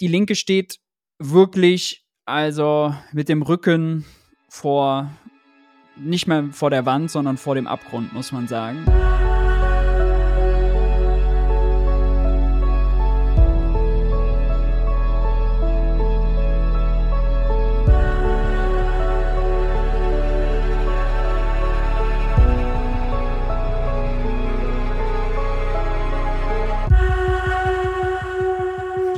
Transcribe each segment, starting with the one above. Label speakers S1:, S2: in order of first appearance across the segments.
S1: die Linke steht wirklich also mit dem Rücken vor, nicht mehr vor der Wand, sondern vor dem Abgrund, muss man sagen.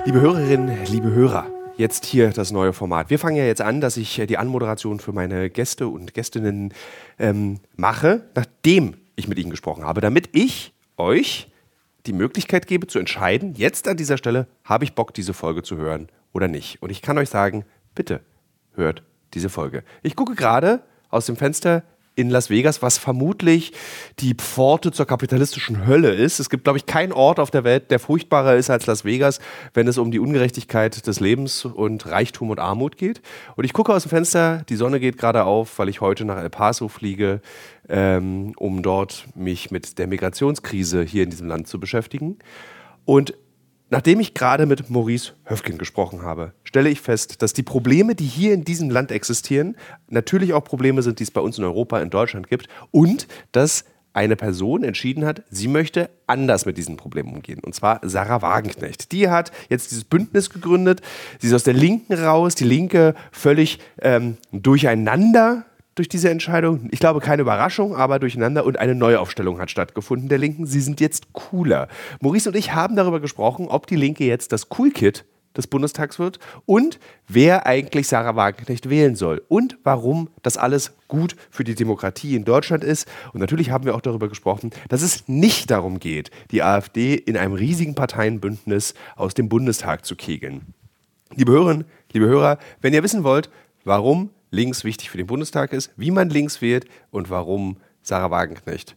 S2: Liebe Hörerinnen, liebe Hörer, jetzt hier das neue Format. Wir fangen ja jetzt an, dass ich äh, die Anmoderation für meine Gäste und Gästinnen ähm, mache, nachdem ich mit ihnen gesprochen habe, damit ich euch die Möglichkeit gebe zu entscheiden, jetzt an dieser Stelle, habe ich Bock, diese Folge zu hören oder nicht. Und ich kann euch sagen, bitte hört diese Folge. Ich gucke gerade aus dem Fenster in Las Vegas, was vermutlich die Pforte zur kapitalistischen Hölle ist. Es gibt, glaube ich, keinen Ort auf der Welt, der furchtbarer ist als Las Vegas, wenn es um die Ungerechtigkeit des Lebens und Reichtum und Armut geht. Und ich gucke aus dem Fenster, die Sonne geht gerade auf, weil ich heute nach El Paso fliege, ähm, um dort mich mit der Migrationskrise hier in diesem Land zu beschäftigen. Und Nachdem ich gerade mit Maurice Höfgen gesprochen habe, stelle ich fest, dass die Probleme, die hier in diesem Land existieren, natürlich auch Probleme sind, die es bei uns in Europa, in Deutschland gibt und dass eine Person entschieden hat, sie möchte anders mit diesen Problemen umgehen. Und zwar Sarah Wagenknecht. Die hat jetzt dieses Bündnis gegründet. Sie ist aus der Linken raus, die Linke völlig ähm, durcheinander durch diese Entscheidung. Ich glaube, keine Überraschung, aber durcheinander und eine Neuaufstellung hat stattgefunden der Linken. Sie sind jetzt cooler. Maurice und ich haben darüber gesprochen, ob die Linke jetzt das Cool-Kit des Bundestags wird und wer eigentlich Sarah Wagenknecht wählen soll und warum das alles gut für die Demokratie in Deutschland ist. Und natürlich haben wir auch darüber gesprochen, dass es nicht darum geht, die AfD in einem riesigen Parteienbündnis aus dem Bundestag zu kegeln. Liebe Hörerinnen, liebe Hörer, wenn ihr wissen wollt, warum links wichtig für den Bundestag ist, wie man links wählt und warum Sarah Wagenknecht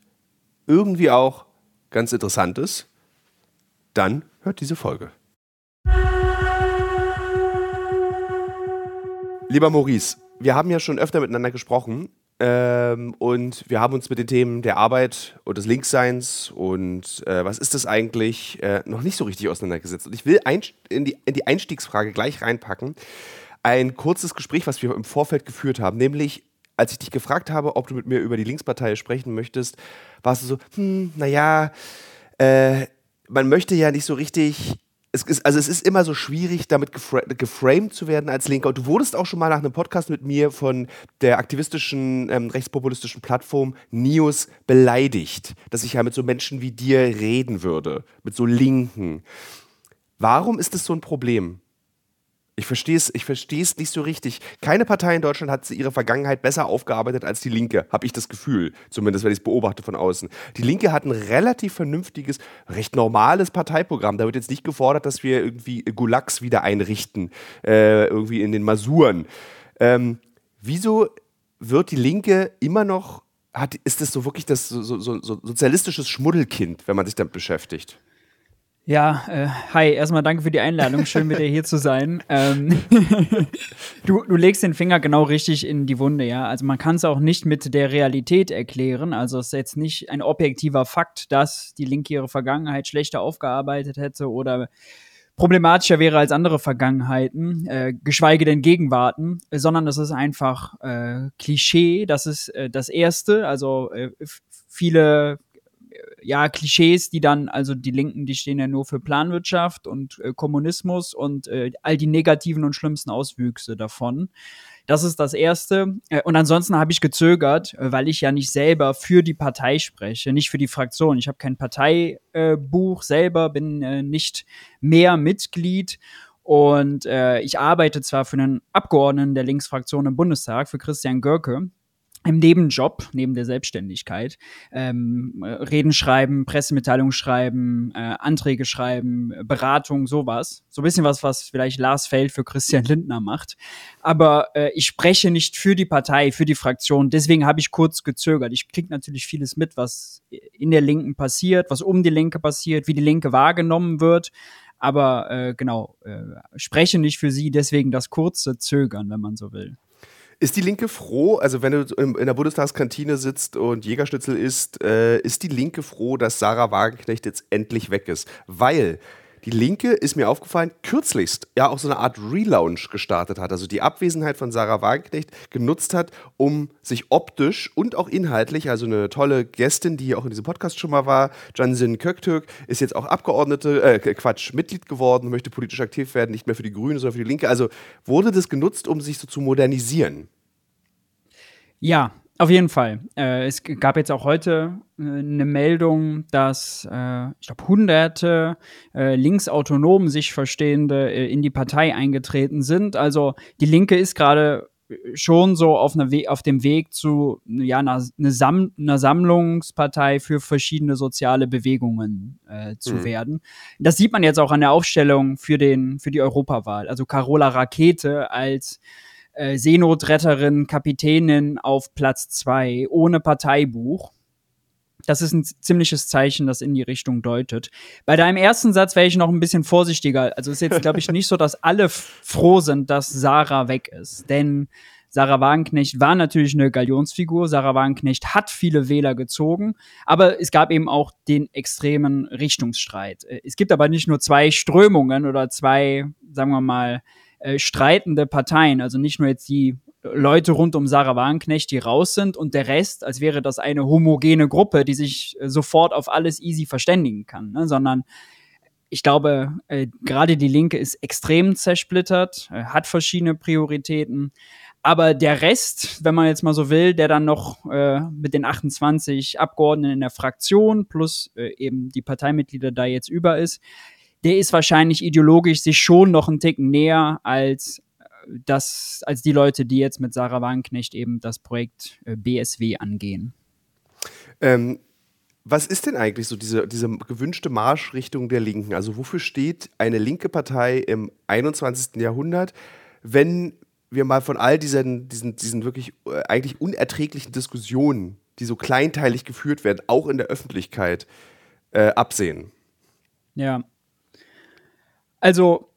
S2: irgendwie auch ganz interessant ist, dann hört diese Folge. Lieber Maurice, wir haben ja schon öfter miteinander gesprochen ähm, und wir haben uns mit den Themen der Arbeit und des Linksseins und äh, was ist das eigentlich äh, noch nicht so richtig auseinandergesetzt. Und ich will in die, in die Einstiegsfrage gleich reinpacken ein kurzes Gespräch, was wir im Vorfeld geführt haben, nämlich als ich dich gefragt habe, ob du mit mir über die Linkspartei sprechen möchtest, warst du so, hm, naja, äh, man möchte ja nicht so richtig. Es ist, also es ist immer so schwierig, damit gefra geframed zu werden als Linker. Und du wurdest auch schon mal nach einem Podcast mit mir von der aktivistischen, ähm, rechtspopulistischen Plattform Nios beleidigt, dass ich ja mit so Menschen wie dir reden würde, mit so Linken. Warum ist das so ein Problem? Ich verstehe es ich nicht so richtig. Keine Partei in Deutschland hat ihre Vergangenheit besser aufgearbeitet als die Linke, habe ich das Gefühl. Zumindest, wenn ich es beobachte von außen. Die Linke hat ein relativ vernünftiges, recht normales Parteiprogramm. Da wird jetzt nicht gefordert, dass wir irgendwie Gulags wieder einrichten, äh, irgendwie in den Masuren. Ähm, wieso wird die Linke immer noch, hat, ist das so wirklich das so, so, so sozialistisches Schmuddelkind, wenn man sich damit beschäftigt?
S1: Ja, äh, hi, erstmal danke für die Einladung. Schön, mit dir hier zu sein. Ähm, du, du legst den Finger genau richtig in die Wunde, ja. Also man kann es auch nicht mit der Realität erklären. Also es ist jetzt nicht ein objektiver Fakt, dass die Linke ihre Vergangenheit schlechter aufgearbeitet hätte oder problematischer wäre als andere Vergangenheiten, äh, geschweige denn Gegenwarten, sondern das ist einfach äh, Klischee. Das ist äh, das Erste. Also äh, viele ja, Klischees, die dann, also die Linken, die stehen ja nur für Planwirtschaft und äh, Kommunismus und äh, all die negativen und schlimmsten Auswüchse davon. Das ist das Erste. Äh, und ansonsten habe ich gezögert, äh, weil ich ja nicht selber für die Partei spreche, nicht für die Fraktion. Ich habe kein Parteibuch äh, selber, bin nicht mehr Mitglied. Und ich arbeite zwar für einen Abgeordneten der Linksfraktion im Bundestag, für Christian Görke, im Nebenjob, neben der Selbstständigkeit, ähm, Reden schreiben, Pressemitteilungen schreiben, äh, Anträge schreiben, Beratung, sowas. So ein bisschen was, was vielleicht Lars Feld für Christian Lindner macht. Aber äh, ich spreche nicht für die Partei, für die Fraktion. Deswegen habe ich kurz gezögert. Ich kriege natürlich vieles mit, was in der Linken passiert, was um die Linke passiert, wie die Linke wahrgenommen wird. Aber äh, genau, äh, spreche nicht für sie, deswegen das kurze Zögern, wenn man so will.
S2: Ist die Linke froh, also wenn du in der Bundestagskantine sitzt und Jägerschnitzel isst, äh, ist die Linke froh, dass Sarah Wagenknecht jetzt endlich weg ist? Weil die Linke ist mir aufgefallen, kürzlichst ja auch so eine Art Relaunch gestartet hat. Also die Abwesenheit von Sarah Wagenknecht genutzt hat, um sich optisch und auch inhaltlich, also eine tolle Gästin, die auch in diesem Podcast schon mal war, Jansin Köktürk, ist jetzt auch Abgeordnete, äh, Quatsch, Mitglied geworden, möchte politisch aktiv werden, nicht mehr für die Grünen, sondern für die Linke. Also wurde das genutzt, um sich so zu modernisieren?
S1: Ja, auf jeden Fall. Äh, es gab jetzt auch heute äh, eine Meldung, dass äh, ich glaube hunderte äh, linksautonom sich verstehende äh, in die Partei eingetreten sind. Also die Linke ist gerade schon so auf, eine auf dem Weg zu ja, einer, eine Sam einer Sammlungspartei für verschiedene soziale Bewegungen äh, zu mhm. werden. Das sieht man jetzt auch an der Aufstellung für, den, für die Europawahl. Also Carola Rakete als äh, Seenotretterin, Kapitänin auf Platz zwei ohne Parteibuch. Das ist ein ziemliches Zeichen, das in die Richtung deutet. Bei deinem ersten Satz wäre ich noch ein bisschen vorsichtiger. Also es ist jetzt, glaube ich, nicht so, dass alle froh sind, dass Sarah weg ist. Denn Sarah Wagenknecht war natürlich eine Galionsfigur. Sarah Wagenknecht hat viele Wähler gezogen, aber es gab eben auch den extremen Richtungsstreit. Äh, es gibt aber nicht nur zwei Strömungen oder zwei, sagen wir mal, äh, streitende Parteien, also nicht nur jetzt die Leute rund um Sarah Wagenknecht, die raus sind und der Rest, als wäre das eine homogene Gruppe, die sich äh, sofort auf alles easy verständigen kann, ne? sondern ich glaube, äh, gerade die Linke ist extrem zersplittert, äh, hat verschiedene Prioritäten. Aber der Rest, wenn man jetzt mal so will, der dann noch äh, mit den 28 Abgeordneten in der Fraktion plus äh, eben die Parteimitglieder da jetzt über ist, der ist wahrscheinlich ideologisch sich schon noch einen Ticken näher als äh, das, als die Leute, die jetzt mit Sarah Wagenknecht eben das Projekt äh, BSW angehen.
S2: Ähm, was ist denn eigentlich so diese, diese gewünschte Marschrichtung der Linken? Also wofür steht eine linke Partei im 21. Jahrhundert, wenn wir mal von all diesen, diesen, diesen wirklich äh, eigentlich unerträglichen Diskussionen, die so kleinteilig geführt werden, auch in der Öffentlichkeit, äh, absehen?
S1: Ja, also,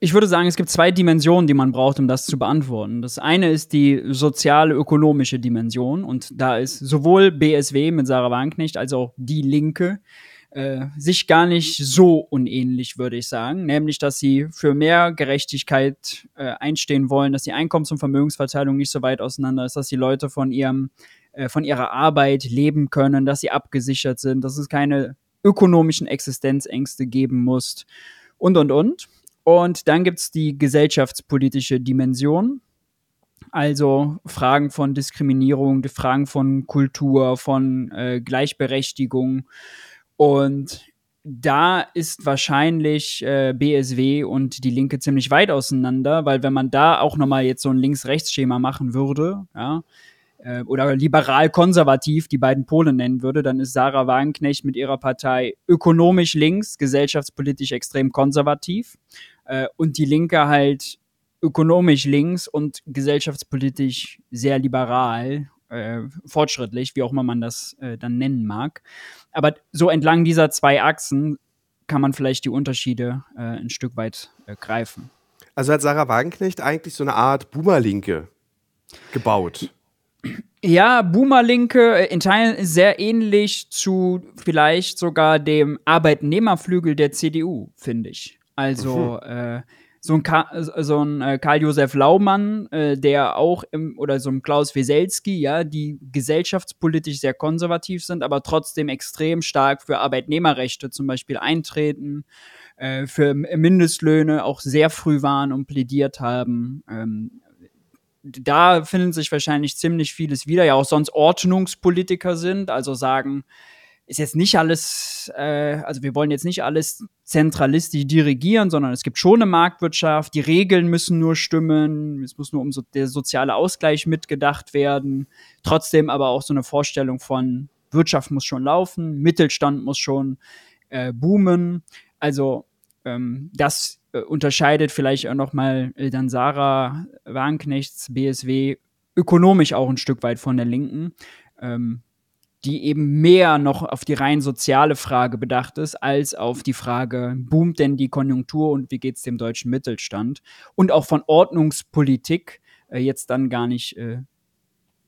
S1: ich würde sagen, es gibt zwei Dimensionen, die man braucht, um das zu beantworten. Das eine ist die soziale, ökonomische Dimension. Und da ist sowohl BSW mit Sarah Wagenknecht als auch die Linke äh, sich gar nicht so unähnlich, würde ich sagen. Nämlich, dass sie für mehr Gerechtigkeit äh, einstehen wollen, dass die Einkommens- und Vermögensverteilung nicht so weit auseinander ist, dass die Leute von ihrem äh, von ihrer Arbeit leben können, dass sie abgesichert sind, dass es keine ökonomischen Existenzängste geben muss und, und, und. Und dann gibt es die gesellschaftspolitische Dimension, also Fragen von Diskriminierung, Fragen von Kultur, von äh, Gleichberechtigung. Und da ist wahrscheinlich äh, BSW und die Linke ziemlich weit auseinander, weil wenn man da auch nochmal jetzt so ein Links-Rechts-Schema machen würde, ja, äh, oder liberal-konservativ die beiden Pole nennen würde, dann ist Sarah Wagenknecht mit ihrer Partei ökonomisch links, gesellschaftspolitisch extrem konservativ äh, und die Linke halt ökonomisch links und gesellschaftspolitisch sehr liberal, äh, fortschrittlich, wie auch immer man das äh, dann nennen mag. Aber so entlang dieser zwei Achsen kann man vielleicht die Unterschiede äh, ein Stück weit äh, greifen.
S2: Also hat Sarah Wagenknecht eigentlich so eine Art Boomerlinke gebaut.
S1: Ja, Boomerlinke äh, in Teilen sehr ähnlich zu vielleicht sogar dem Arbeitnehmerflügel der CDU, finde ich. Also mhm. äh, so ein, Ka so ein äh, Karl-Josef Laumann, äh, der auch im, oder so ein Klaus Wieselski, ja, die gesellschaftspolitisch sehr konservativ sind, aber trotzdem extrem stark für Arbeitnehmerrechte zum Beispiel eintreten, äh, für Mindestlöhne auch sehr früh waren und plädiert haben. Ähm, da finden sich wahrscheinlich ziemlich vieles wieder, ja auch sonst Ordnungspolitiker sind, also sagen, ist jetzt nicht alles, äh, also wir wollen jetzt nicht alles zentralistisch dirigieren, sondern es gibt schon eine Marktwirtschaft, die Regeln müssen nur stimmen, es muss nur um so der soziale Ausgleich mitgedacht werden, trotzdem aber auch so eine Vorstellung von Wirtschaft muss schon laufen, Mittelstand muss schon äh, boomen, also ähm, das äh, unterscheidet vielleicht auch noch mal äh, dann Sarah Wagenknechts BSW ökonomisch auch ein Stück weit von der Linken, ähm, die eben mehr noch auf die rein soziale Frage bedacht ist, als auf die Frage, boomt denn die Konjunktur und wie geht es dem deutschen Mittelstand? Und auch von Ordnungspolitik äh, jetzt dann gar nicht äh,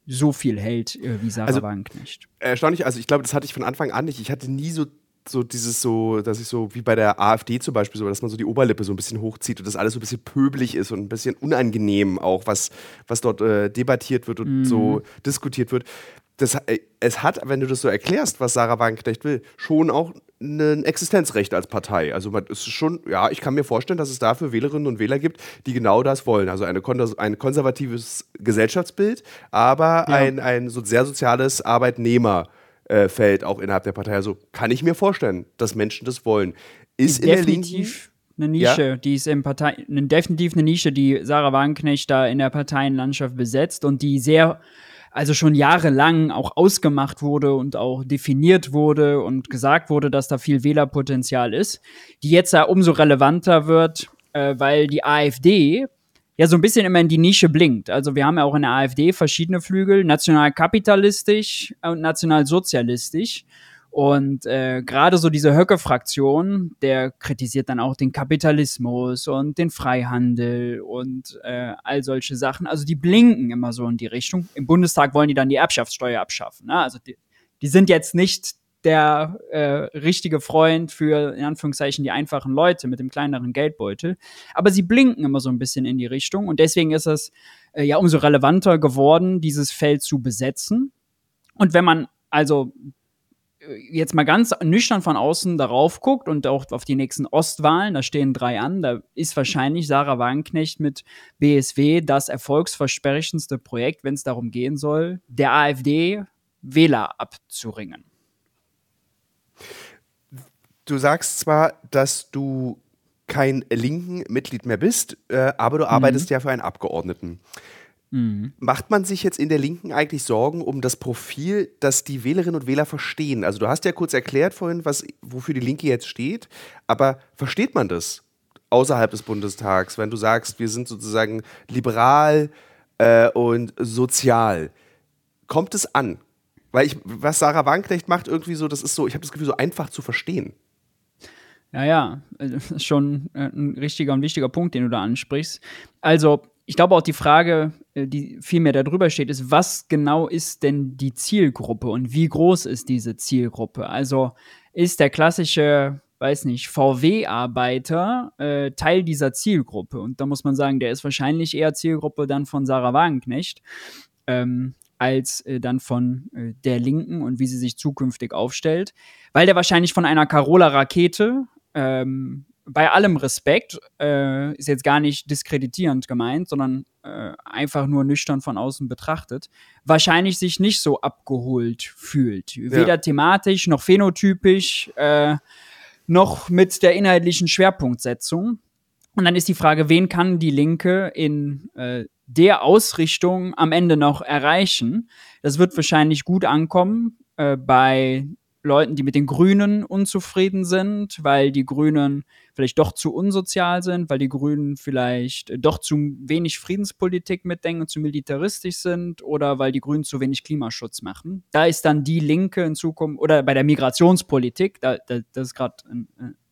S1: so viel hält äh, wie Sarah also, Wagenknecht.
S2: Erstaunlich, also ich glaube, das hatte ich von Anfang an nicht. Ich hatte nie so so dieses so, dass ich so, wie bei der AfD zum Beispiel, so, dass man so die Oberlippe so ein bisschen hochzieht und das alles so ein bisschen pöbelig ist und ein bisschen unangenehm auch, was, was dort äh, debattiert wird und mhm. so diskutiert wird. Das, äh, es hat, wenn du das so erklärst, was Sarah Wagenknecht will, schon auch ein Existenzrecht als Partei. Also man ist schon, ja, ich kann mir vorstellen, dass es dafür Wählerinnen und Wähler gibt, die genau das wollen. Also eine, ein konservatives Gesellschaftsbild, aber ja. ein, ein so sehr soziales Arbeitnehmer äh, fällt, auch innerhalb der Partei. Also kann ich mir vorstellen, dass Menschen das wollen.
S1: Ist definitiv eine Nische, ja? die ist im Partei, definitiv eine Nische, die Sarah Wagenknecht da in der Parteienlandschaft besetzt und die sehr also schon jahrelang auch ausgemacht wurde und auch definiert wurde und gesagt wurde, dass da viel Wählerpotenzial ist, die jetzt da umso relevanter wird, äh, weil die AfD ja so ein bisschen immer in die Nische blinkt. Also wir haben ja auch in der AfD verschiedene Flügel, nationalkapitalistisch und nationalsozialistisch. Und äh, gerade so diese Höcke-Fraktion, der kritisiert dann auch den Kapitalismus und den Freihandel und äh, all solche Sachen. Also die blinken immer so in die Richtung. Im Bundestag wollen die dann die Erbschaftssteuer abschaffen. Ne? Also die, die sind jetzt nicht der äh, richtige Freund für, in Anführungszeichen, die einfachen Leute mit dem kleineren Geldbeutel. Aber sie blinken immer so ein bisschen in die Richtung und deswegen ist es äh, ja umso relevanter geworden, dieses Feld zu besetzen. Und wenn man also äh, jetzt mal ganz nüchtern von außen darauf guckt und auch auf die nächsten Ostwahlen, da stehen drei an, da ist wahrscheinlich Sarah Wagenknecht mit BSW das erfolgsversprechendste Projekt, wenn es darum gehen soll, der AfD Wähler abzuringen.
S2: Du sagst zwar, dass du kein linken Mitglied mehr bist, äh, aber du mhm. arbeitest ja für einen Abgeordneten. Mhm. Macht man sich jetzt in der Linken eigentlich Sorgen um das Profil, das die Wählerinnen und Wähler verstehen? Also du hast ja kurz erklärt vorhin, was, wofür die Linke jetzt steht, aber versteht man das außerhalb des Bundestags, wenn du sagst, wir sind sozusagen liberal äh, und sozial? Kommt es an? Weil ich, was Sarah Wagenknecht macht, irgendwie so, das ist so, ich habe das Gefühl, so einfach zu verstehen.
S1: Ja, ja, das ist schon äh, ein richtiger und wichtiger Punkt, den du da ansprichst. Also, ich glaube auch die Frage, äh, die viel mehr darüber steht, ist, was genau ist denn die Zielgruppe und wie groß ist diese Zielgruppe? Also ist der klassische, weiß nicht, VW-Arbeiter äh, Teil dieser Zielgruppe? Und da muss man sagen, der ist wahrscheinlich eher Zielgruppe dann von Sarah Wagenknecht. Ähm, als äh, dann von äh, der Linken und wie sie sich zukünftig aufstellt, weil der wahrscheinlich von einer Carola-Rakete, ähm, bei allem Respekt, äh, ist jetzt gar nicht diskreditierend gemeint, sondern äh, einfach nur nüchtern von außen betrachtet, wahrscheinlich sich nicht so abgeholt fühlt. Ja. Weder thematisch noch phänotypisch, äh, noch mit der inhaltlichen Schwerpunktsetzung. Und dann ist die Frage, wen kann die Linke in äh, der Ausrichtung am Ende noch erreichen. Das wird wahrscheinlich gut ankommen äh, bei Leuten, die mit den Grünen unzufrieden sind, weil die Grünen vielleicht doch zu unsozial sind, weil die Grünen vielleicht doch zu wenig Friedenspolitik mitdenken zu militaristisch sind oder weil die Grünen zu wenig Klimaschutz machen. Da ist dann die Linke in Zukunft oder bei der Migrationspolitik, da, da das ist gerade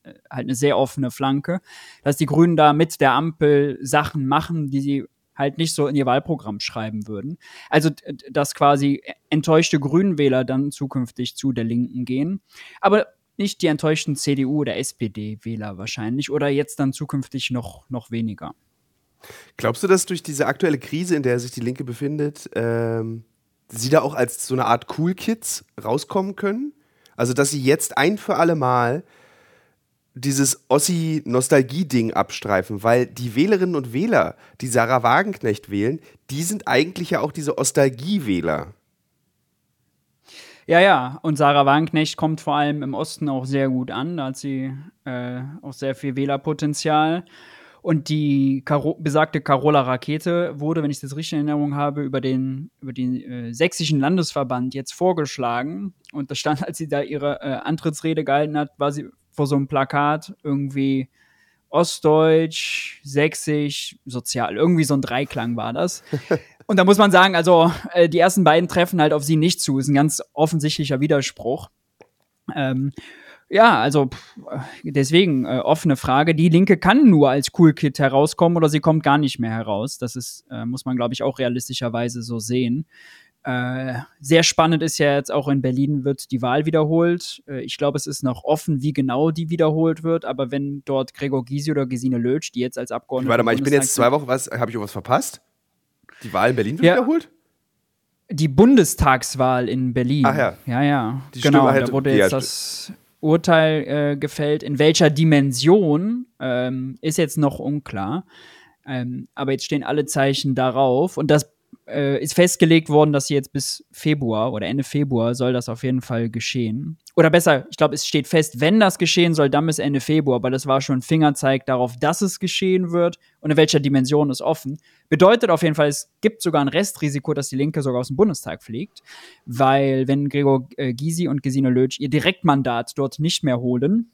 S1: äh, halt eine sehr offene Flanke, dass die Grünen da mit der Ampel Sachen machen, die sie halt nicht so in ihr Wahlprogramm schreiben würden. Also, dass quasi enttäuschte Grünwähler dann zukünftig zu der Linken gehen. Aber nicht die enttäuschten CDU- oder SPD-Wähler wahrscheinlich oder jetzt dann zukünftig noch, noch weniger.
S2: Glaubst du, dass durch diese aktuelle Krise, in der sich die Linke befindet, ähm, sie da auch als so eine Art Cool Kids rauskommen können? Also, dass sie jetzt ein für alle Mal dieses Ossi-Nostalgie-Ding abstreifen, weil die Wählerinnen und Wähler, die Sarah Wagenknecht wählen, die sind eigentlich ja auch diese Ostalgie-Wähler.
S1: Ja, ja, und Sarah Wagenknecht kommt vor allem im Osten auch sehr gut an. Da hat sie äh, auch sehr viel Wählerpotenzial. Und die Karo besagte Carola Rakete wurde, wenn ich das richtig in Erinnerung habe, über den, über den äh, sächsischen Landesverband jetzt vorgeschlagen. Und da stand, als sie da ihre äh, Antrittsrede gehalten hat, war sie vor so einem Plakat irgendwie Ostdeutsch, Sächsisch, Sozial. Irgendwie so ein Dreiklang war das. Und da muss man sagen, also äh, die ersten beiden treffen halt auf sie nicht zu. Ist ein ganz offensichtlicher Widerspruch. Ähm, ja, also pff, deswegen äh, offene Frage. Die Linke kann nur als Cool Kid herauskommen oder sie kommt gar nicht mehr heraus. Das ist, äh, muss man, glaube ich, auch realistischerweise so sehen. Äh, sehr spannend ist ja jetzt auch in Berlin wird die Wahl wiederholt. Äh, ich glaube, es ist noch offen, wie genau die wiederholt wird. Aber wenn dort Gregor Gysi oder Gesine Lötsch, die jetzt als Abgeordnete.
S2: Warte mal, ich bin jetzt zwei Wochen, was, habe ich irgendwas verpasst? Die Wahl in Berlin wird ja. wiederholt?
S1: Die Bundestagswahl in Berlin.
S2: Ach ja.
S1: Ja, ja. Die genau, da wurde jetzt das Urteil äh, gefällt. In welcher Dimension ähm, ist jetzt noch unklar. Ähm, aber jetzt stehen alle Zeichen darauf. Und das äh, ist festgelegt worden, dass jetzt bis Februar oder Ende Februar soll das auf jeden Fall geschehen. Oder besser, ich glaube, es steht fest, wenn das geschehen soll, dann bis Ende Februar, aber das war schon ein Fingerzeig darauf, dass es geschehen wird und in welcher Dimension ist offen. Bedeutet auf jeden Fall, es gibt sogar ein Restrisiko, dass die Linke sogar aus dem Bundestag fliegt, weil wenn Gregor äh, Gysi und Gesine Lötsch ihr Direktmandat dort nicht mehr holen,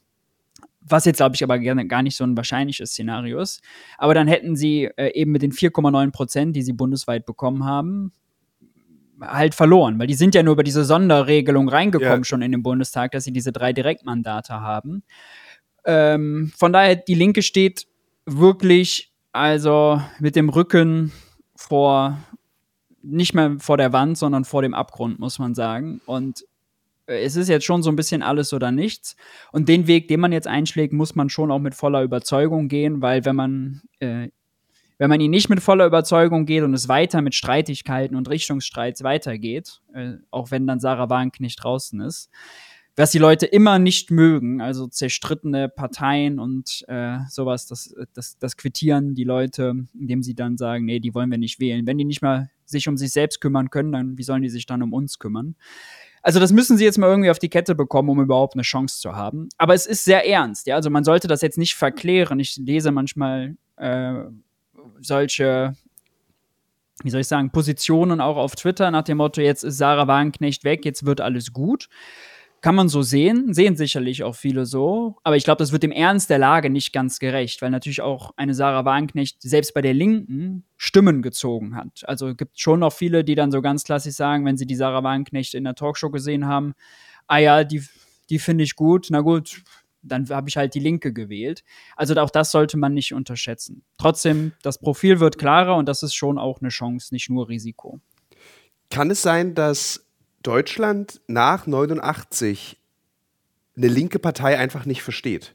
S1: was jetzt, glaube ich, aber gar nicht so ein wahrscheinliches Szenario ist. Aber dann hätten sie äh, eben mit den 4,9 Prozent, die sie bundesweit bekommen haben, halt verloren, weil die sind ja nur über diese Sonderregelung reingekommen ja. schon in den Bundestag, dass sie diese drei Direktmandate haben. Ähm, von daher, die Linke steht wirklich also mit dem Rücken vor, nicht mehr vor der Wand, sondern vor dem Abgrund, muss man sagen. Und es ist jetzt schon so ein bisschen alles oder nichts. Und den Weg, den man jetzt einschlägt, muss man schon auch mit voller Überzeugung gehen, weil wenn man, äh, wenn man ihn nicht mit voller Überzeugung geht und es weiter mit Streitigkeiten und Richtungsstreits weitergeht, äh, auch wenn dann Sarah Wank nicht draußen ist, was die Leute immer nicht mögen, also zerstrittene Parteien und äh, sowas, das, das, das quittieren die Leute, indem sie dann sagen, nee, die wollen wir nicht wählen. Wenn die nicht mal sich um sich selbst kümmern können, dann wie sollen die sich dann um uns kümmern? Also das müssen sie jetzt mal irgendwie auf die Kette bekommen, um überhaupt eine Chance zu haben. Aber es ist sehr ernst, ja. Also man sollte das jetzt nicht verklären. Ich lese manchmal äh, solche, wie soll ich sagen, Positionen auch auf Twitter nach dem Motto, jetzt ist Sarah Wagenknecht weg, jetzt wird alles gut. Kann man so sehen, sehen sicherlich auch viele so. Aber ich glaube, das wird dem Ernst der Lage nicht ganz gerecht, weil natürlich auch eine Sarah Wagenknecht selbst bei der Linken Stimmen gezogen hat. Also gibt schon noch viele, die dann so ganz klassisch sagen, wenn sie die Sarah Wagenknecht in der Talkshow gesehen haben, ah ja, die, die finde ich gut, na gut, dann habe ich halt die Linke gewählt. Also auch das sollte man nicht unterschätzen. Trotzdem, das Profil wird klarer und das ist schon auch eine Chance, nicht nur Risiko.
S2: Kann es sein, dass Deutschland nach 89 eine linke Partei einfach nicht versteht.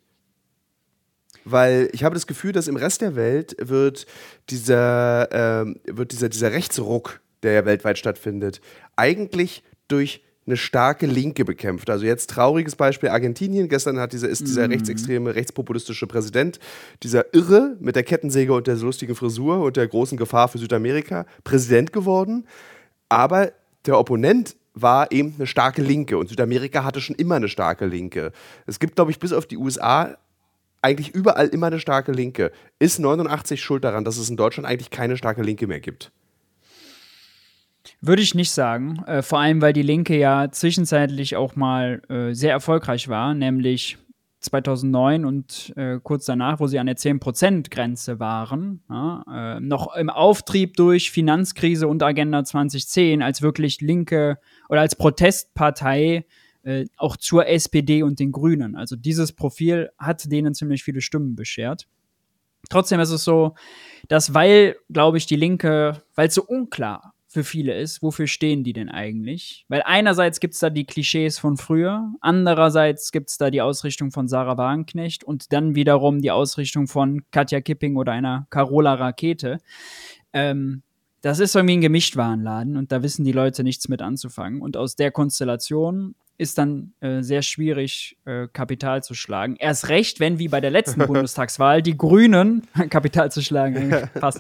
S2: Weil ich habe das Gefühl, dass im Rest der Welt wird dieser, äh, wird dieser, dieser Rechtsruck, der ja weltweit stattfindet, eigentlich durch eine starke Linke bekämpft. Also jetzt trauriges Beispiel Argentinien. Gestern hat dieser, ist dieser mm. rechtsextreme, rechtspopulistische Präsident, dieser Irre mit der Kettensäge und der lustigen Frisur und der großen Gefahr für Südamerika, Präsident geworden. Aber der Opponent war eben eine starke Linke und Südamerika hatte schon immer eine starke Linke. Es gibt, glaube ich, bis auf die USA eigentlich überall immer eine starke Linke. Ist 89 schuld daran, dass es in Deutschland eigentlich keine starke Linke mehr gibt?
S1: Würde ich nicht sagen. Äh, vor allem, weil die Linke ja zwischenzeitlich auch mal äh, sehr erfolgreich war, nämlich 2009 und äh, kurz danach, wo sie an der 10%-Grenze waren, ja, äh, noch im Auftrieb durch Finanzkrise und Agenda 2010 als wirklich linke oder als Protestpartei äh, auch zur SPD und den Grünen. Also dieses Profil hat denen ziemlich viele Stimmen beschert. Trotzdem ist es so, dass weil, glaube ich, die Linke, weil es so unklar für viele ist, wofür stehen die denn eigentlich? Weil einerseits gibt es da die Klischees von früher, andererseits gibt es da die Ausrichtung von Sarah Wagenknecht und dann wiederum die Ausrichtung von Katja Kipping oder einer Carola Rakete. Ähm, das ist irgendwie ein Gemischtwarenladen und da wissen die Leute nichts mit anzufangen. Und aus der Konstellation ist dann äh, sehr schwierig, äh, Kapital zu schlagen. Erst recht, wenn wie bei der letzten Bundestagswahl die Grünen Kapital zu schlagen, passt.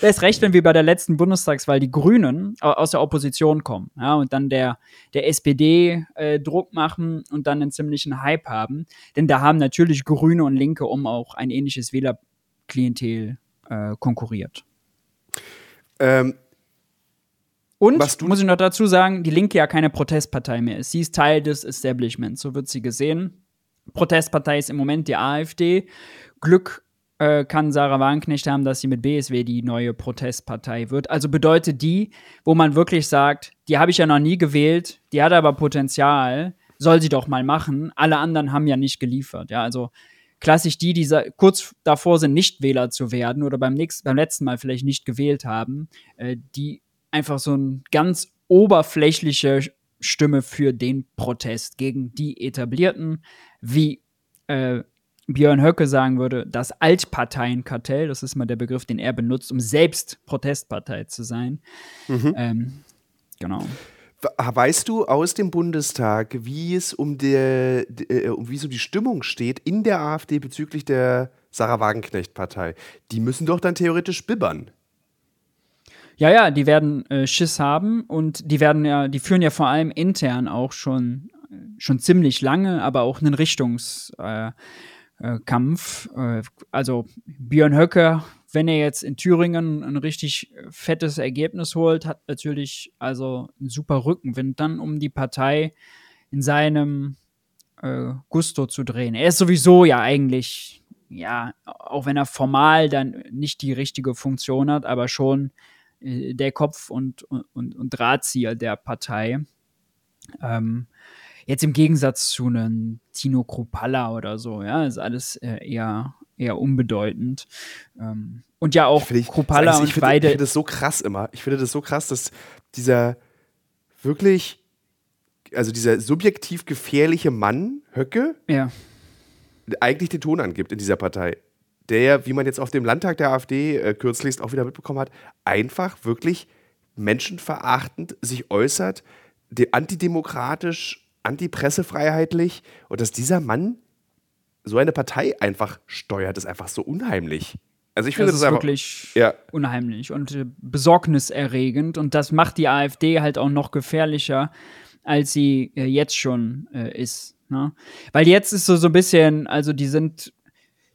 S1: Erst recht, wenn wie bei der letzten Bundestagswahl die Grünen aus der Opposition kommen, ja, und dann der, der SPD äh, Druck machen und dann einen ziemlichen Hype haben. Denn da haben natürlich Grüne und Linke um auch ein ähnliches Wählerklientel äh, konkurriert.
S2: Ähm,
S1: und, muss ich noch dazu sagen, die Linke ja keine Protestpartei mehr ist. Sie ist Teil des Establishments, so wird sie gesehen. Protestpartei ist im Moment die AfD. Glück äh, kann Sarah Wagenknecht haben, dass sie mit BSW die neue Protestpartei wird. Also bedeutet die, wo man wirklich sagt, die habe ich ja noch nie gewählt, die hat aber Potenzial, soll sie doch mal machen. Alle anderen haben ja nicht geliefert. Ja, also klassisch die, die kurz davor sind, nicht Wähler zu werden oder beim, nächsten, beim letzten Mal vielleicht nicht gewählt haben, äh, die einfach so ein ganz oberflächliche Stimme für den Protest gegen die etablierten, wie äh, Björn Höcke sagen würde, das Altparteienkartell, das ist mal der Begriff, den er benutzt, um selbst Protestpartei zu sein. Mhm. Ähm, genau.
S2: Weißt du aus dem Bundestag, wie es um, der, äh, wie es um die Stimmung steht in der AfD bezüglich der Sarah Wagenknecht-Partei? Die müssen doch dann theoretisch bibbern.
S1: Ja, ja, die werden äh, Schiss haben und die werden ja, die führen ja vor allem intern auch schon, schon ziemlich lange, aber auch einen Richtungskampf. Äh, äh, also Björn Höcke, wenn er jetzt in Thüringen ein richtig fettes Ergebnis holt, hat natürlich also einen super Rückenwind dann, um die Partei in seinem äh, Gusto zu drehen. Er ist sowieso ja eigentlich, ja, auch wenn er formal dann nicht die richtige Funktion hat, aber schon äh, der Kopf und, und, und Drahtzieher der Partei. Ähm, jetzt im Gegensatz zu einem Tino Kropalla oder so, ja, ist alles äh, eher, eher unbedeutend. Ähm, und ja, auch
S2: ich,
S1: Kropalla
S2: also
S1: und
S2: find,
S1: Weide.
S2: Ich finde das so krass immer. Ich finde das so krass, dass dieser wirklich, also dieser subjektiv gefährliche Mann, Höcke,
S1: ja.
S2: eigentlich den Ton angibt in dieser Partei der, wie man jetzt auf dem Landtag der AfD äh, kürzlichst auch wieder mitbekommen hat, einfach wirklich menschenverachtend sich äußert, antidemokratisch, antipressefreiheitlich und dass dieser Mann so eine Partei einfach steuert, ist einfach so unheimlich.
S1: Also ich finde das, das ist einfach, wirklich ja. unheimlich und äh, besorgniserregend und das macht die AfD halt auch noch gefährlicher, als sie äh, jetzt schon äh, ist. Ne? Weil jetzt ist so so ein bisschen, also die sind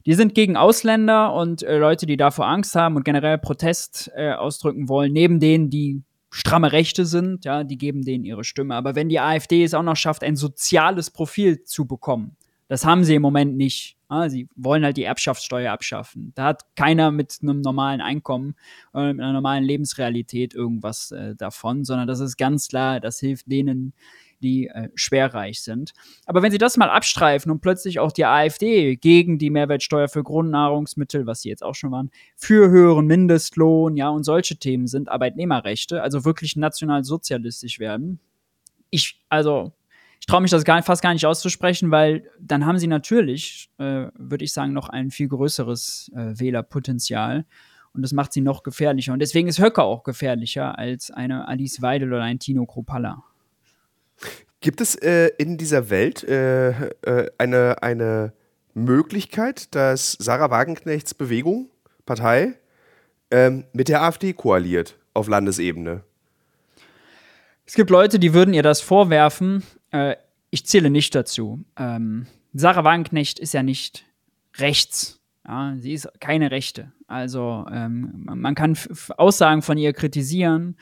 S1: die sind gegen Ausländer und äh, Leute, die davor Angst haben und generell Protest äh, ausdrücken wollen, neben denen, die stramme Rechte sind, ja, die geben denen ihre Stimme. Aber wenn die AfD es auch noch schafft, ein soziales Profil zu bekommen, das haben sie im Moment nicht. Ja, sie wollen halt die Erbschaftssteuer abschaffen. Da hat keiner mit einem normalen Einkommen oder mit einer normalen Lebensrealität irgendwas äh, davon, sondern das ist ganz klar, das hilft denen, die äh, schwerreich sind. Aber wenn sie das mal abstreifen und plötzlich auch die AfD gegen die Mehrwertsteuer für Grundnahrungsmittel, was sie jetzt auch schon waren, für höheren Mindestlohn, ja, und solche Themen sind, Arbeitnehmerrechte, also wirklich nationalsozialistisch werden. Ich, also, ich traue mich das gar, fast gar nicht auszusprechen, weil dann haben sie natürlich, äh, würde ich sagen, noch ein viel größeres äh, Wählerpotenzial. Und das macht sie noch gefährlicher. Und deswegen ist Höcker auch gefährlicher als eine Alice Weidel oder ein Tino Kropalla.
S2: Gibt es äh, in dieser Welt äh, äh, eine, eine Möglichkeit, dass Sarah Wagenknechts Bewegung, Partei, ähm, mit der AfD koaliert auf Landesebene?
S1: Es gibt Leute, die würden ihr das vorwerfen. Äh, ich zähle nicht dazu. Ähm, Sarah Wagenknecht ist ja nicht rechts. Ja, sie ist keine Rechte. Also ähm, man kann Aussagen von ihr kritisieren.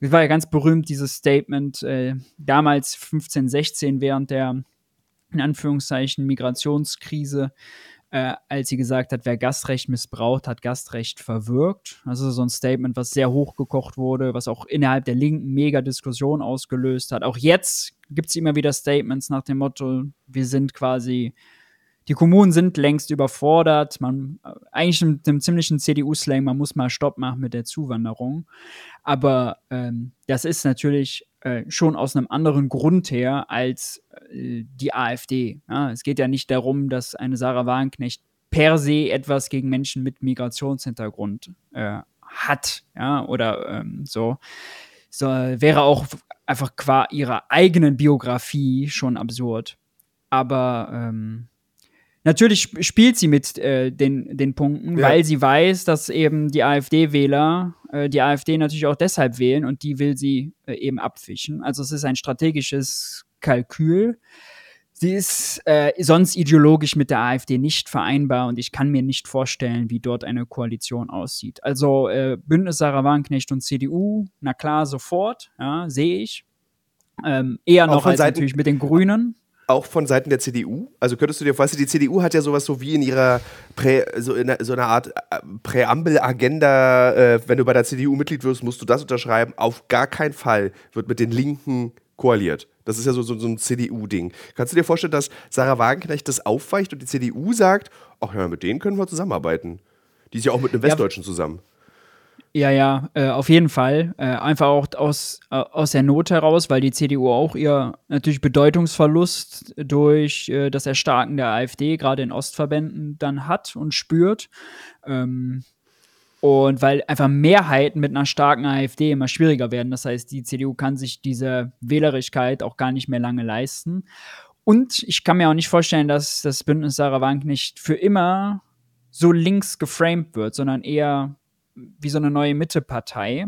S1: Es war ja ganz berühmt, dieses Statement, äh, damals 15, 16, während der, in Anführungszeichen, Migrationskrise, äh, als sie gesagt hat, wer Gastrecht missbraucht, hat Gastrecht verwirkt. Also so ein Statement, was sehr hochgekocht wurde, was auch innerhalb der Linken mega Diskussion ausgelöst hat. Auch jetzt gibt es immer wieder Statements nach dem Motto, wir sind quasi die Kommunen sind längst überfordert. Man, eigentlich mit einem ziemlichen CDU-Slang, man muss mal Stopp machen mit der Zuwanderung. Aber ähm, das ist natürlich äh, schon aus einem anderen Grund her als äh, die AfD. Ja, es geht ja nicht darum, dass eine Sarah Wagenknecht per se etwas gegen Menschen mit Migrationshintergrund äh, hat, ja, oder ähm, so. so. Wäre auch einfach qua ihrer eigenen Biografie schon absurd. Aber ähm, Natürlich spielt sie mit äh, den, den Punkten, ja. weil sie weiß, dass eben die AfD-Wähler äh, die AfD natürlich auch deshalb wählen und die will sie äh, eben abfischen. Also es ist ein strategisches Kalkül. Sie ist äh, sonst ideologisch mit der AfD nicht vereinbar und ich kann mir nicht vorstellen, wie dort eine Koalition aussieht. Also äh, Bündnis Sarah Wagenknecht und CDU, na klar, sofort, ja, sehe ich. Ähm, eher noch als Seiten natürlich mit den Grünen
S2: auch von Seiten der CDU? Also könntest du dir vorstellen, die CDU hat ja sowas so wie in ihrer Prä, so, in so einer Art äh, Präambel-Agenda, äh, wenn du bei der CDU Mitglied wirst, musst du das unterschreiben. Auf gar keinen Fall wird mit den Linken koaliert. Das ist ja so, so, so ein CDU-Ding. Kannst du dir vorstellen, dass Sarah Wagenknecht das aufweicht und die CDU sagt, ach ja, mit denen können wir zusammenarbeiten? Die ist ja auch mit einem Westdeutschen ja, zusammen.
S1: Ja, ja, äh, auf jeden Fall. Äh, einfach auch aus, äh, aus der Not heraus, weil die CDU auch ihr natürlich Bedeutungsverlust durch äh, das Erstarken der AfD gerade in Ostverbänden dann hat und spürt. Ähm, und weil einfach Mehrheiten mit einer starken AfD immer schwieriger werden. Das heißt, die CDU kann sich diese Wählerigkeit auch gar nicht mehr lange leisten. Und ich kann mir auch nicht vorstellen, dass das Bündnis Sarah Wagenknecht für immer so links geframed wird, sondern eher wie so eine neue Mittepartei.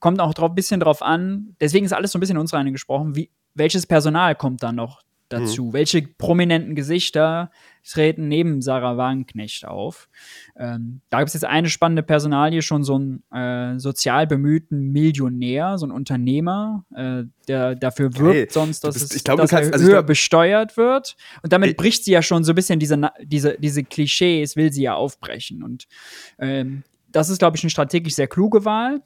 S1: Kommt auch ein bisschen drauf an, deswegen ist alles so ein bisschen uns reine gesprochen, wie, welches Personal kommt dann noch dazu? Mhm. Welche prominenten Gesichter treten neben Sarah Wagenknecht auf? Ähm, da gibt es jetzt eine spannende Personalie, schon so einen äh, sozial bemühten Millionär, so ein Unternehmer, äh, der dafür wirbt hey, sonst, dass, bist, es, glaub, dass kannst, er also höher glaub, besteuert wird. Und damit ich, bricht sie ja schon so ein bisschen diese, diese, diese Klischees, will sie ja aufbrechen. Und ähm, das ist, glaube ich, eine strategisch sehr kluge Wahl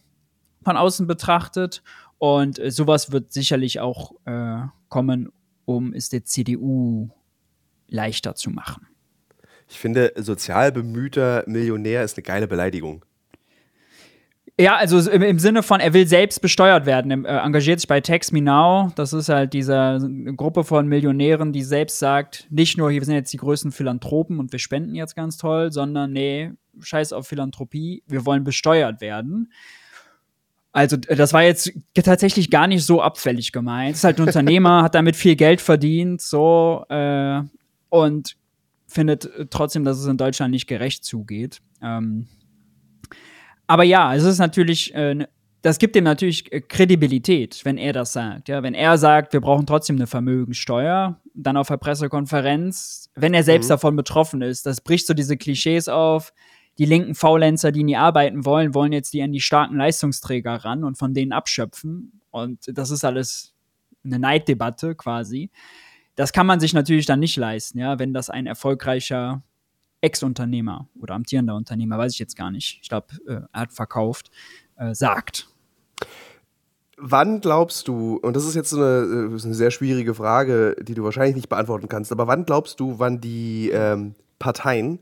S1: von außen betrachtet. Und äh, sowas wird sicherlich auch äh, kommen, um es der CDU leichter zu machen.
S2: Ich finde, sozial bemühter Millionär ist eine geile Beleidigung.
S1: Ja, also im, im, Sinne von, er will selbst besteuert werden. Er engagiert sich bei Tax Me Now. Das ist halt diese Gruppe von Millionären, die selbst sagt, nicht nur, hier sind jetzt die größten Philanthropen und wir spenden jetzt ganz toll, sondern nee, scheiß auf Philanthropie, wir wollen besteuert werden. Also, das war jetzt tatsächlich gar nicht so abfällig gemeint. Ist halt ein Unternehmer, hat damit viel Geld verdient, so, äh, und findet trotzdem, dass es in Deutschland nicht gerecht zugeht. Ähm, aber ja, es ist natürlich, äh, das gibt ihm natürlich äh, Kredibilität, wenn er das sagt. Ja, wenn er sagt, wir brauchen trotzdem eine Vermögenssteuer, dann auf der Pressekonferenz, wenn er selbst mhm. davon betroffen ist, das bricht so diese Klischees auf. Die linken Faulenzer, die nie arbeiten wollen, wollen jetzt die an die starken Leistungsträger ran und von denen abschöpfen. Und das ist alles eine Neiddebatte quasi. Das kann man sich natürlich dann nicht leisten, ja, wenn das ein erfolgreicher Ex-Unternehmer oder amtierender Unternehmer, weiß ich jetzt gar nicht, ich glaube, äh, er hat verkauft, äh, sagt.
S2: Wann glaubst du, und das ist jetzt so eine, äh, eine, sehr schwierige Frage, die du wahrscheinlich nicht beantworten kannst, aber wann glaubst du, wann die ähm, Parteien,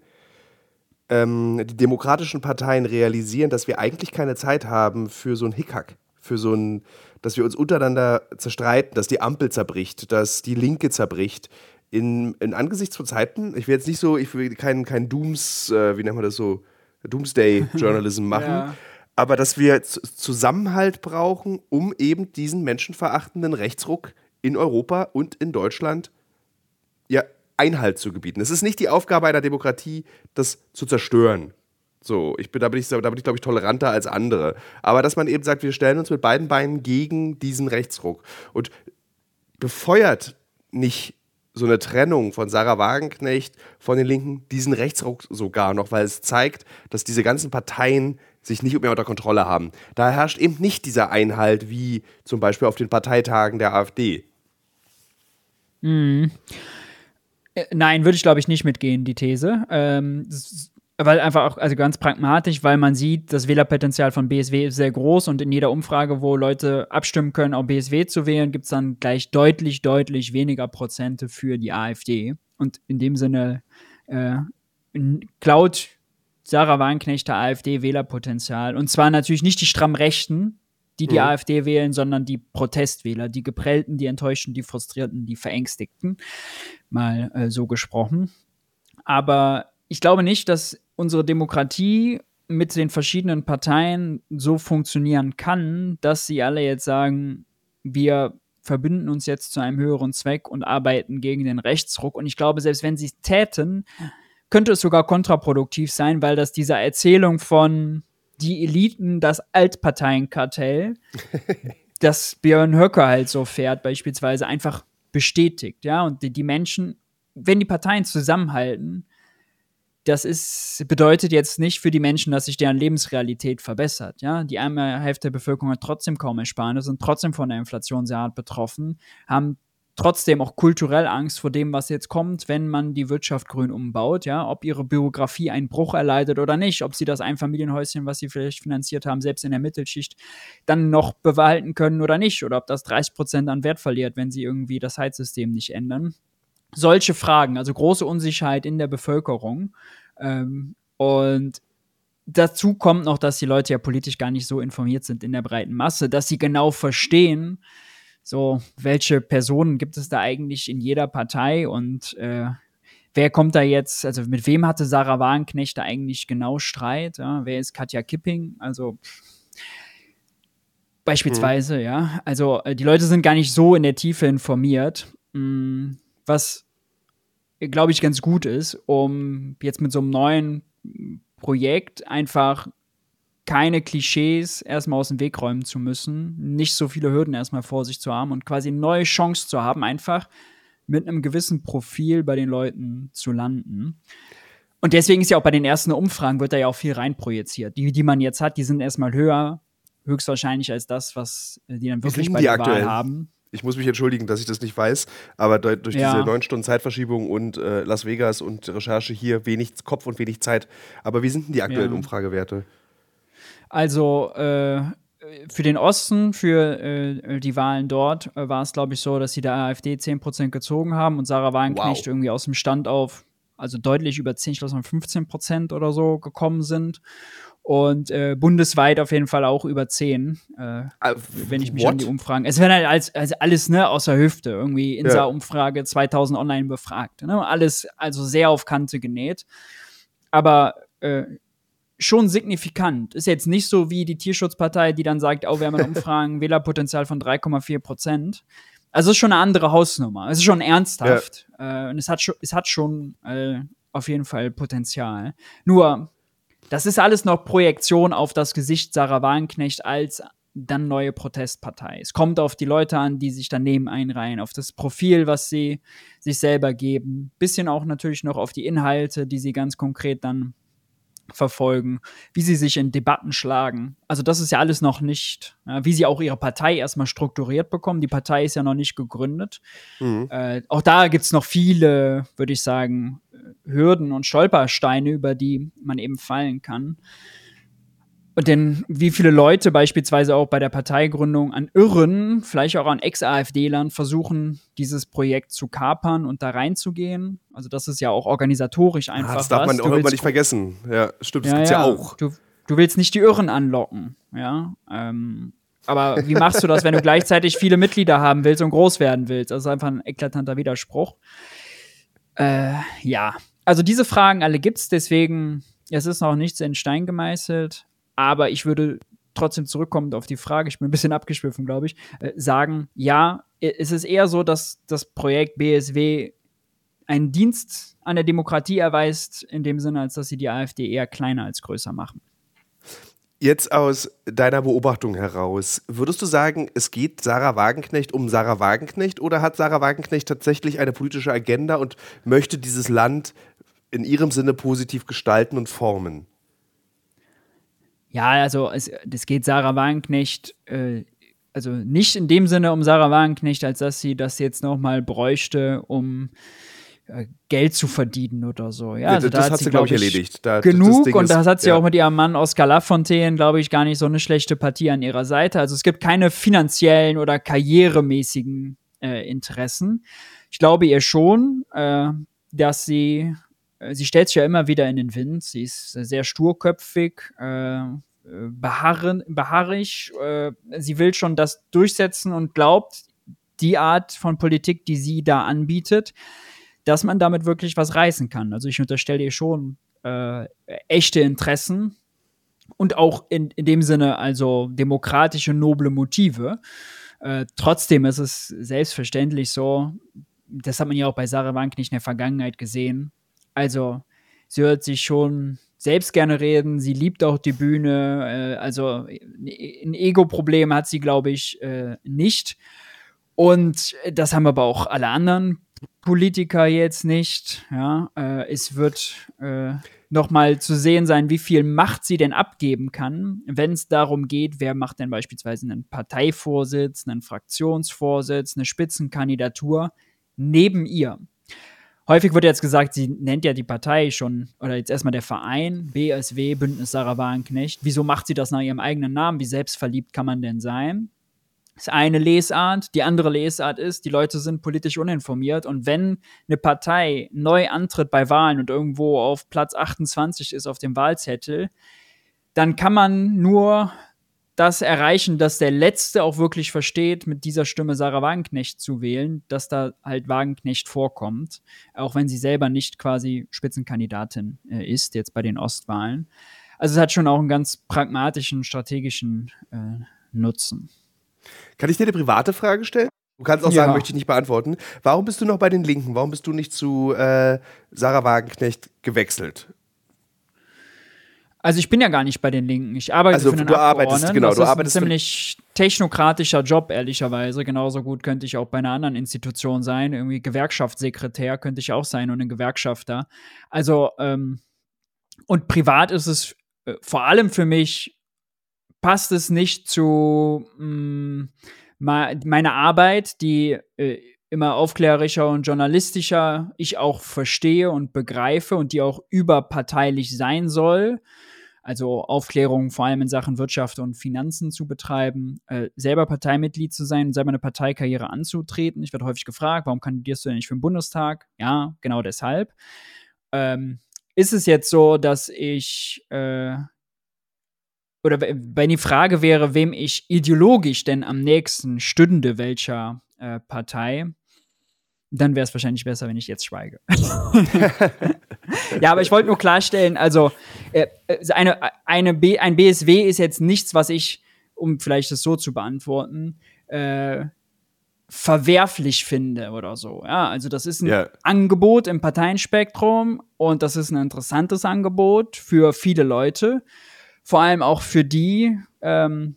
S2: ähm, die demokratischen Parteien realisieren, dass wir eigentlich keine Zeit haben für so ein Hickhack, für so ein, dass wir uns untereinander zerstreiten, dass die Ampel zerbricht, dass die Linke zerbricht, in, in angesichts von Zeiten, ich will jetzt nicht so, ich will keinen kein Dooms, äh, wie nennt man das so, Doomsday-Journalism machen, ja. aber dass wir Zusammenhalt brauchen, um eben diesen menschenverachtenden Rechtsruck in Europa und in Deutschland ja Einhalt zu gebieten. Es ist nicht die Aufgabe einer Demokratie, das zu zerstören. So, ich bin, da bin ich, da bin ich, glaube ich, toleranter als andere. Aber dass man eben sagt, wir stellen uns mit beiden Beinen gegen diesen Rechtsruck. Und befeuert nicht so eine Trennung von Sarah Wagenknecht von den Linken diesen Rechtsruck sogar noch, weil es zeigt, dass diese ganzen Parteien sich nicht mehr unter Kontrolle haben. Da herrscht eben nicht dieser Einhalt wie zum Beispiel auf den Parteitagen der AfD.
S1: Mhm. Nein, würde ich glaube ich nicht mitgehen, die These. Ähm, weil einfach auch, also ganz pragmatisch, weil man sieht, das Wählerpotenzial von BSW ist sehr groß und in jeder Umfrage, wo Leute abstimmen können, auch BSW zu wählen, gibt es dann gleich deutlich, deutlich weniger Prozente für die AfD. Und in dem Sinne äh, klaut Sarah Wagenknecht der AfD Wählerpotenzial. Und zwar natürlich nicht die stramm Rechten, die die mhm. AfD wählen, sondern die Protestwähler, die Geprellten, die Enttäuschten, die Frustrierten, die Verängstigten. Mal äh, so gesprochen. Aber ich glaube nicht, dass unsere Demokratie mit den verschiedenen Parteien so funktionieren kann, dass sie alle jetzt sagen, wir verbünden uns jetzt zu einem höheren Zweck und arbeiten gegen den Rechtsruck. Und ich glaube, selbst wenn sie es täten, könnte es sogar kontraproduktiv sein, weil das diese Erzählung von die Eliten, das Altparteienkartell, das Björn Höcke halt so fährt, beispielsweise einfach bestätigt, ja. Und die, die Menschen, wenn die Parteien zusammenhalten, das ist, bedeutet jetzt nicht für die Menschen, dass sich deren Lebensrealität verbessert. Ja? Die eine Hälfte der Bevölkerung hat trotzdem kaum Ersparnisse, sind trotzdem von der Inflation sehr hart betroffen, haben trotzdem auch kulturell Angst vor dem, was jetzt kommt, wenn man die Wirtschaft grün umbaut, ja, ob ihre Biografie einen Bruch erleidet oder nicht, ob sie das Einfamilienhäuschen, was sie vielleicht finanziert haben, selbst in der Mittelschicht, dann noch behalten können oder nicht, oder ob das 30 Prozent an Wert verliert, wenn sie irgendwie das Heizsystem nicht ändern solche Fragen, also große Unsicherheit in der Bevölkerung. Ähm, und dazu kommt noch, dass die Leute ja politisch gar nicht so informiert sind in der breiten Masse, dass sie genau verstehen, so welche Personen gibt es da eigentlich in jeder Partei und äh, wer kommt da jetzt, also mit wem hatte Sarah Wagenknecht da eigentlich genau Streit? Ja? Wer ist Katja Kipping? Also beispielsweise, mhm. ja. Also äh, die Leute sind gar nicht so in der Tiefe informiert, mh, mm, was glaube ich ganz gut ist, um jetzt mit so einem neuen Projekt einfach keine Klischees erstmal aus dem Weg räumen zu müssen, nicht so viele Hürden erstmal vor sich zu haben und quasi eine neue Chance zu haben, einfach mit einem gewissen Profil bei den Leuten zu landen. Und deswegen ist ja auch bei den ersten Umfragen wird da ja auch viel reinprojiziert. Die, die man jetzt hat, die sind erstmal höher, höchstwahrscheinlich als das, was die dann wirklich bei der Wahl haben.
S2: Ich muss mich entschuldigen, dass ich das nicht weiß, aber durch ja. diese neun Stunden Zeitverschiebung und äh, Las Vegas und Recherche hier wenig Kopf und wenig Zeit. Aber wie sind denn die aktuellen ja. Umfragewerte?
S1: Also äh, für den Osten, für äh, die Wahlen dort, äh, war es, glaube ich, so, dass sie der AfD 10% gezogen haben und Sarah Wagenknecht wow. irgendwie aus dem Stand auf, also deutlich über 10, ich glaube 15% oder so gekommen sind. Und äh, bundesweit auf jeden Fall auch über 10, äh, uh, wenn ich mich what? an die Umfragen. Es werden halt als, als alles ne, aus der Hüfte. Irgendwie INSA-Umfrage 2000 online befragt. Ne? Alles also sehr auf Kante genäht. Aber äh, schon signifikant. Ist jetzt nicht so wie die Tierschutzpartei, die dann sagt, oh, wir haben ein Umfragen, Wählerpotenzial von 3,4 Prozent. Also es ist schon eine andere Hausnummer. Es ist schon ernsthaft. Ja. Äh, und es hat, schon, es hat schon äh, auf jeden Fall Potenzial. Nur, das ist alles noch Projektion auf das Gesicht Sarah Wagenknecht als dann neue Protestpartei. Es kommt auf die Leute an, die sich daneben einreihen, auf das Profil, was sie sich selber geben. Bisschen auch natürlich noch auf die Inhalte, die sie ganz konkret dann verfolgen, wie sie sich in Debatten schlagen. Also das ist ja alles noch nicht, wie sie auch ihre Partei erstmal strukturiert bekommen. Die Partei ist ja noch nicht gegründet. Mhm. Äh, auch da gibt es noch viele, würde ich sagen, Hürden und Stolpersteine, über die man eben fallen kann. Und denn wie viele Leute beispielsweise auch bei der Parteigründung an Irren, vielleicht auch an Ex-AfD-Lern versuchen, dieses Projekt zu kapern und da reinzugehen. Also das ist ja auch organisatorisch einfach. Ah, das
S2: darf man auch immer nicht vergessen. Ja, stimmt, das ja, gibt's ja, ja auch.
S1: Du, du, willst nicht die Irren anlocken, ja. Ähm, aber wie machst du das, wenn du gleichzeitig viele Mitglieder haben willst und groß werden willst? Das ist einfach ein eklatanter Widerspruch. Äh, ja, also diese Fragen alle gibt's, deswegen es ist noch nichts in Stein gemeißelt. Aber ich würde trotzdem zurückkommend auf die Frage, ich bin ein bisschen abgeschwiffen, glaube ich, äh, sagen, ja, es ist eher so, dass das Projekt BSW einen Dienst an der Demokratie erweist, in dem Sinne, als dass sie die AfD eher kleiner als größer machen.
S2: Jetzt aus deiner Beobachtung heraus, würdest du sagen, es geht Sarah Wagenknecht um Sarah Wagenknecht oder hat Sarah Wagenknecht tatsächlich eine politische Agenda und möchte dieses Land in ihrem Sinne positiv gestalten und formen?
S1: Ja, also es, das geht Sarah Wagenknecht, äh, also nicht in dem Sinne um Sarah Wagenknecht, als dass sie das jetzt nochmal bräuchte, um äh, Geld zu verdienen oder so. Ja, also
S2: das, das hat sie, glaube ich, erledigt.
S1: Da, genug das und das hat sie ja. auch mit ihrem Mann Oskar Lafontaine, glaube ich, gar nicht so eine schlechte Partie an ihrer Seite. Also es gibt keine finanziellen oder karrieremäßigen äh, Interessen. Ich glaube ihr schon, äh, dass sie sie stellt sich ja immer wieder in den Wind. Sie ist sehr sturköpfig, äh, beharren, beharrig. Äh, sie will schon das durchsetzen und glaubt, die Art von Politik, die sie da anbietet, dass man damit wirklich was reißen kann. Also ich unterstelle ihr schon äh, echte Interessen und auch in, in dem Sinne also demokratische, noble Motive. Äh, trotzdem ist es selbstverständlich so, das hat man ja auch bei Sarah Bank nicht in der Vergangenheit gesehen, also, sie hört sich schon selbst gerne reden, sie liebt auch die Bühne, äh, also ein Ego-Problem hat sie, glaube ich, äh, nicht. Und das haben aber auch alle anderen Politiker jetzt nicht. Ja, äh, es wird äh, noch mal zu sehen sein, wie viel Macht sie denn abgeben kann, wenn es darum geht, wer macht denn beispielsweise einen Parteivorsitz, einen Fraktionsvorsitz, eine Spitzenkandidatur neben ihr häufig wird jetzt gesagt, sie nennt ja die Partei schon, oder jetzt erstmal der Verein, BSW, Bündnis Sarah Wagenknecht. Wieso macht sie das nach ihrem eigenen Namen? Wie selbstverliebt kann man denn sein? Das ist eine Lesart. Die andere Lesart ist, die Leute sind politisch uninformiert und wenn eine Partei neu antritt bei Wahlen und irgendwo auf Platz 28 ist auf dem Wahlzettel, dann kann man nur das erreichen, dass der Letzte auch wirklich versteht, mit dieser Stimme Sarah Wagenknecht zu wählen, dass da halt Wagenknecht vorkommt, auch wenn sie selber nicht quasi Spitzenkandidatin äh, ist, jetzt bei den Ostwahlen. Also es hat schon auch einen ganz pragmatischen, strategischen äh, Nutzen.
S2: Kann ich dir eine private Frage stellen? Du kannst auch ja. sagen, möchte ich nicht beantworten. Warum bist du noch bei den Linken? Warum bist du nicht zu äh, Sarah Wagenknecht gewechselt?
S1: Also ich bin ja gar nicht bei den Linken. Ich arbeite also, für einen
S2: du arbeitest, genau,
S1: das
S2: du
S1: ist
S2: arbeitest
S1: ein ziemlich technokratischer Job, ehrlicherweise. Genauso gut könnte ich auch bei einer anderen Institution sein. Irgendwie Gewerkschaftssekretär könnte ich auch sein und ein Gewerkschafter. Also, ähm, und privat ist es äh, vor allem für mich, passt es nicht zu mh, mm, meiner Arbeit, die äh, immer aufklärischer und journalistischer ich auch verstehe und begreife und die auch überparteilich sein soll also Aufklärung vor allem in Sachen Wirtschaft und Finanzen zu betreiben, äh, selber Parteimitglied zu sein, selber eine Parteikarriere anzutreten. Ich werde häufig gefragt, warum kandidierst du denn nicht für den Bundestag? Ja, genau deshalb. Ähm, ist es jetzt so, dass ich äh, oder wenn die Frage wäre, wem ich ideologisch denn am nächsten stünde, welcher äh, Partei, dann wäre es wahrscheinlich besser, wenn ich jetzt schweige. ja, aber ich wollte nur klarstellen, also äh, äh eine, eine B, ein BSW ist jetzt nichts, was ich, um vielleicht das so zu beantworten, äh, verwerflich finde oder so. Ja, also das ist ein yeah. Angebot im Parteienspektrum und das ist ein interessantes Angebot für viele Leute, vor allem auch für die, ähm,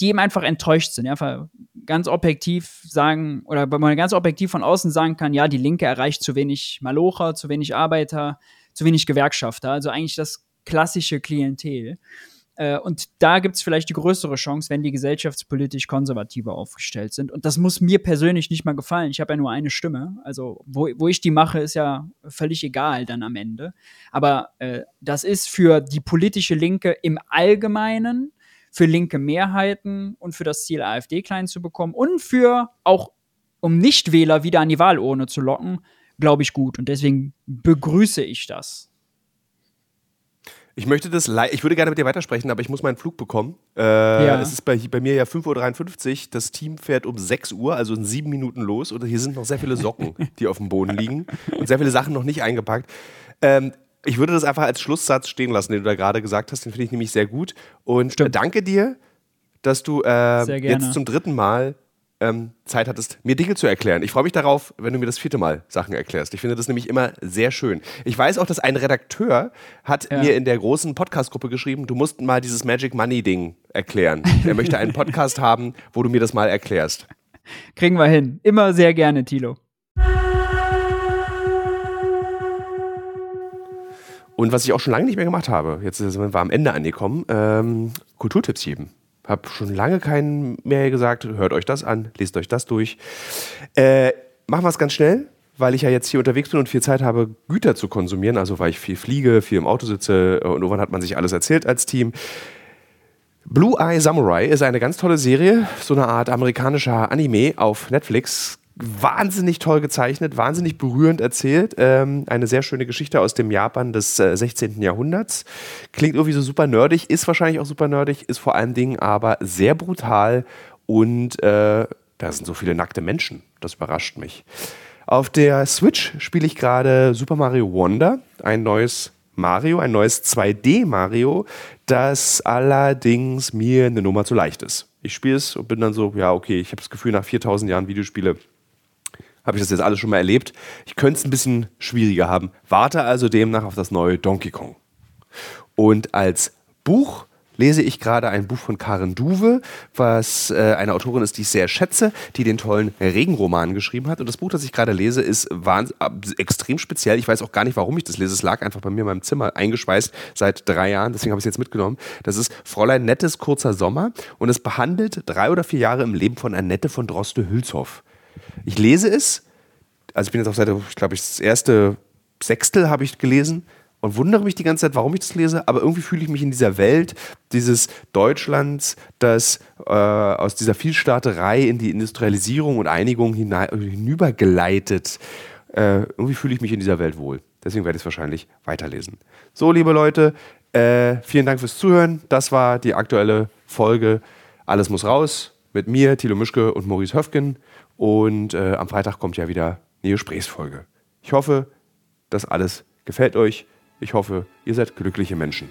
S1: die eben einfach enttäuscht sind. Ja, ganz objektiv sagen, oder wenn man ganz objektiv von außen sagen kann, ja, die Linke erreicht zu wenig Malocher, zu wenig Arbeiter, zu wenig Gewerkschafter, also eigentlich das klassische Klientel. Äh, und da gibt es vielleicht die größere Chance, wenn die gesellschaftspolitisch konservativer aufgestellt sind. Und das muss mir persönlich nicht mal gefallen. Ich habe ja nur eine Stimme. Also, wo, wo ich die mache, ist ja völlig egal dann am Ende. Aber äh, das ist für die politische Linke im Allgemeinen für linke Mehrheiten und für das Ziel, AfD klein zu bekommen und für auch, um Nichtwähler wieder an die Wahlurne zu locken, glaube ich gut. Und deswegen begrüße ich das.
S2: Ich möchte das, ich würde gerne mit dir weitersprechen, aber ich muss meinen Flug bekommen. Äh, ja. Es ist bei, bei mir ja 5.53 Uhr. Das Team fährt um 6 Uhr, also in sieben Minuten los. Und hier sind noch sehr viele Socken, die auf dem Boden liegen. Und sehr viele Sachen noch nicht eingepackt. Ähm, ich würde das einfach als Schlusssatz stehen lassen, den du da gerade gesagt hast. Den finde ich nämlich sehr gut. Und Stimmt. danke dir, dass du äh, jetzt zum dritten Mal ähm, Zeit hattest, mir Dinge zu erklären. Ich freue mich darauf, wenn du mir das vierte Mal Sachen erklärst. Ich finde das nämlich immer sehr schön. Ich weiß auch, dass ein Redakteur hat ja. mir in der großen Podcast-Gruppe geschrieben, du musst mal dieses Magic Money-Ding erklären. er möchte einen Podcast haben, wo du mir das mal erklärst.
S1: Kriegen wir hin. Immer sehr gerne, Tilo.
S2: Und was ich auch schon lange nicht mehr gemacht habe, jetzt sind wir am Ende angekommen, ähm, Kulturtipps geben. Hab schon lange keinen mehr gesagt, hört euch das an, lest euch das durch. Äh, machen wir es ganz schnell, weil ich ja jetzt hier unterwegs bin und viel Zeit habe, Güter zu konsumieren, also weil ich viel fliege, viel im Auto sitze und irgendwann hat man sich alles erzählt als Team. Blue Eye Samurai ist eine ganz tolle Serie, so eine Art amerikanischer Anime auf Netflix wahnsinnig toll gezeichnet, wahnsinnig berührend erzählt. Ähm, eine sehr schöne Geschichte aus dem Japan des äh, 16. Jahrhunderts. Klingt irgendwie so super nerdig, ist wahrscheinlich auch super nerdig, ist vor allen Dingen aber sehr brutal und äh, da sind so viele nackte Menschen. Das überrascht mich. Auf der Switch spiele ich gerade Super Mario Wonder, ein neues Mario, ein neues 2D Mario, das allerdings mir eine Nummer zu leicht ist. Ich spiele es und bin dann so, ja, okay, ich habe das Gefühl, nach 4000 Jahren Videospiele habe ich das jetzt alles schon mal erlebt. Ich könnte es ein bisschen schwieriger haben. Warte also demnach auf das neue Donkey Kong. Und als Buch lese ich gerade ein Buch von Karen Duwe, was äh, eine Autorin ist, die ich sehr schätze, die den tollen Regenroman geschrieben hat. Und das Buch, das ich gerade lese, ist extrem speziell. Ich weiß auch gar nicht, warum ich das lese. Es lag einfach bei mir in meinem Zimmer eingeschweißt seit drei Jahren. Deswegen habe ich es jetzt mitgenommen. Das ist Fräulein Nettes kurzer Sommer und es behandelt drei oder vier Jahre im Leben von Annette von Droste-Hülshoff. Ich lese es, also ich bin jetzt auf Seite, ich glaube, das erste Sechstel habe ich gelesen und wundere mich die ganze Zeit, warum ich das lese, aber irgendwie fühle ich mich in dieser Welt dieses Deutschlands, das äh, aus dieser Vielstaaterei in die Industrialisierung und Einigung hinübergeleitet. Äh, irgendwie fühle ich mich in dieser Welt wohl. Deswegen werde ich es wahrscheinlich weiterlesen. So, liebe Leute, äh, vielen Dank fürs Zuhören. Das war die aktuelle Folge Alles muss raus mit mir, Thilo Mischke und Maurice Höfgen. Und äh, am Freitag kommt ja wieder eine Gesprächsfolge. Ich hoffe, das alles gefällt euch. Ich hoffe, ihr seid glückliche Menschen.